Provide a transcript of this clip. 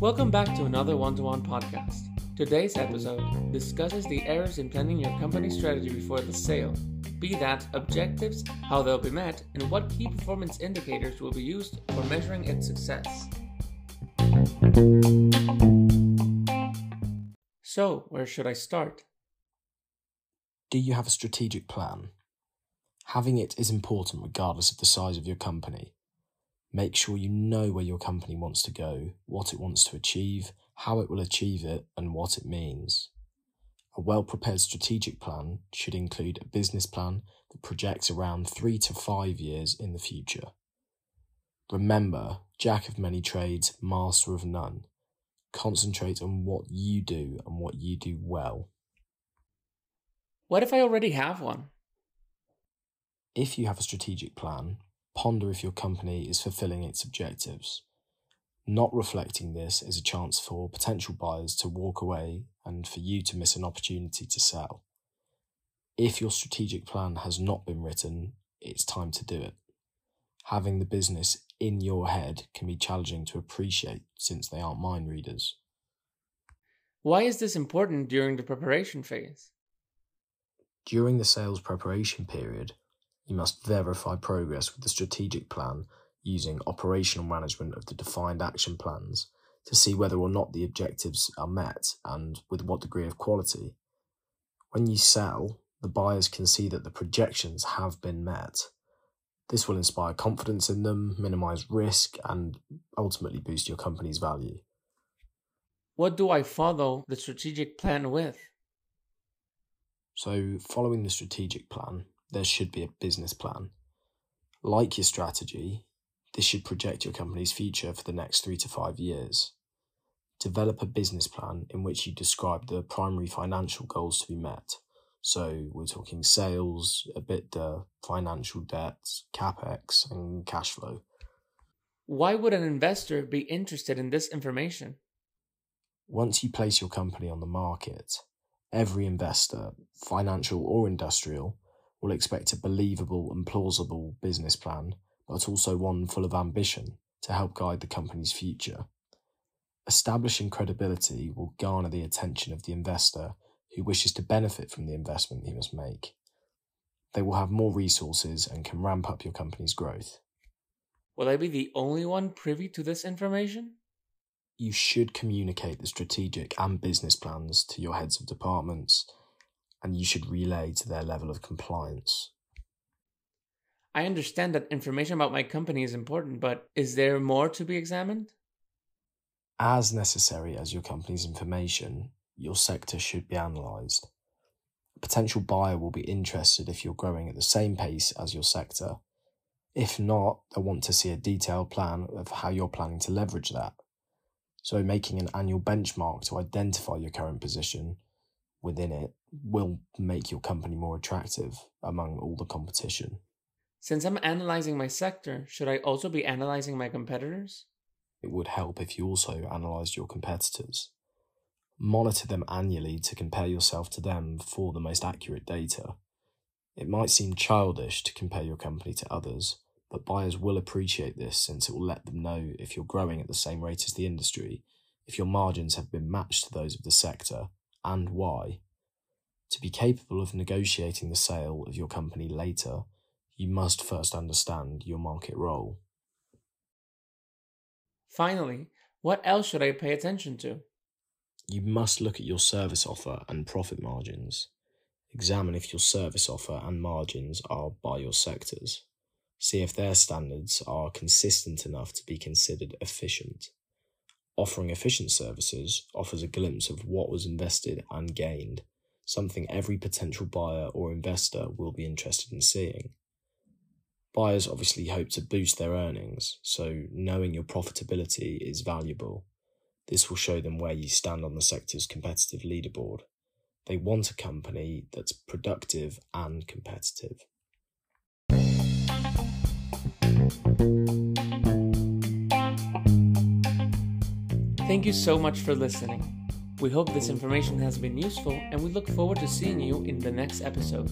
Welcome back to another one to one podcast. Today's episode discusses the errors in planning your company strategy before the sale, be that objectives, how they'll be met, and what key performance indicators will be used for measuring its success. So, where should I start? Do you have a strategic plan? Having it is important regardless of the size of your company. Make sure you know where your company wants to go, what it wants to achieve, how it will achieve it, and what it means. A well prepared strategic plan should include a business plan that projects around three to five years in the future. Remember, jack of many trades, master of none. Concentrate on what you do and what you do well. What if I already have one? If you have a strategic plan, ponder if your company is fulfilling its objectives. Not reflecting this is a chance for potential buyers to walk away and for you to miss an opportunity to sell. If your strategic plan has not been written, it's time to do it. Having the business in your head can be challenging to appreciate since they aren't mind readers. Why is this important during the preparation phase? During the sales preparation period, you must verify progress with the strategic plan using operational management of the defined action plans to see whether or not the objectives are met and with what degree of quality. When you sell, the buyers can see that the projections have been met. This will inspire confidence in them, minimize risk, and ultimately boost your company's value. What do I follow the strategic plan with? So, following the strategic plan, there should be a business plan. Like your strategy, this should project your company's future for the next three to five years. Develop a business plan in which you describe the primary financial goals to be met. So we're talking sales, EBITDA, financial debts, capex, and cash flow. Why would an investor be interested in this information? Once you place your company on the market, every investor, financial or industrial, will expect a believable and plausible business plan but also one full of ambition to help guide the company's future. Establishing credibility will garner the attention of the investor who wishes to benefit from the investment he must make. They will have more resources and can ramp up your company's growth. Will I be the only one privy to this information? You should communicate the strategic and business plans to your heads of departments, and you should relay to their level of compliance. I understand that information about my company is important, but is there more to be examined? As necessary as your company's information, your sector should be analysed. A potential buyer will be interested if you're growing at the same pace as your sector. If not, they'll want to see a detailed plan of how you're planning to leverage that. So, making an annual benchmark to identify your current position within it will make your company more attractive among all the competition. Since I'm analyzing my sector, should I also be analyzing my competitors? It would help if you also analysed your competitors. Monitor them annually to compare yourself to them for the most accurate data. It might seem childish to compare your company to others, but buyers will appreciate this since it will let them know if you're growing at the same rate as the industry, if your margins have been matched to those of the sector, and why. To be capable of negotiating the sale of your company later, you must first understand your market role. Finally, what else should I pay attention to? You must look at your service offer and profit margins. Examine if your service offer and margins are by your sectors. See if their standards are consistent enough to be considered efficient. Offering efficient services offers a glimpse of what was invested and gained, something every potential buyer or investor will be interested in seeing. Buyers obviously hope to boost their earnings, so knowing your profitability is valuable. This will show them where you stand on the sector's competitive leaderboard. They want a company that's productive and competitive. Thank you so much for listening. We hope this information has been useful and we look forward to seeing you in the next episode.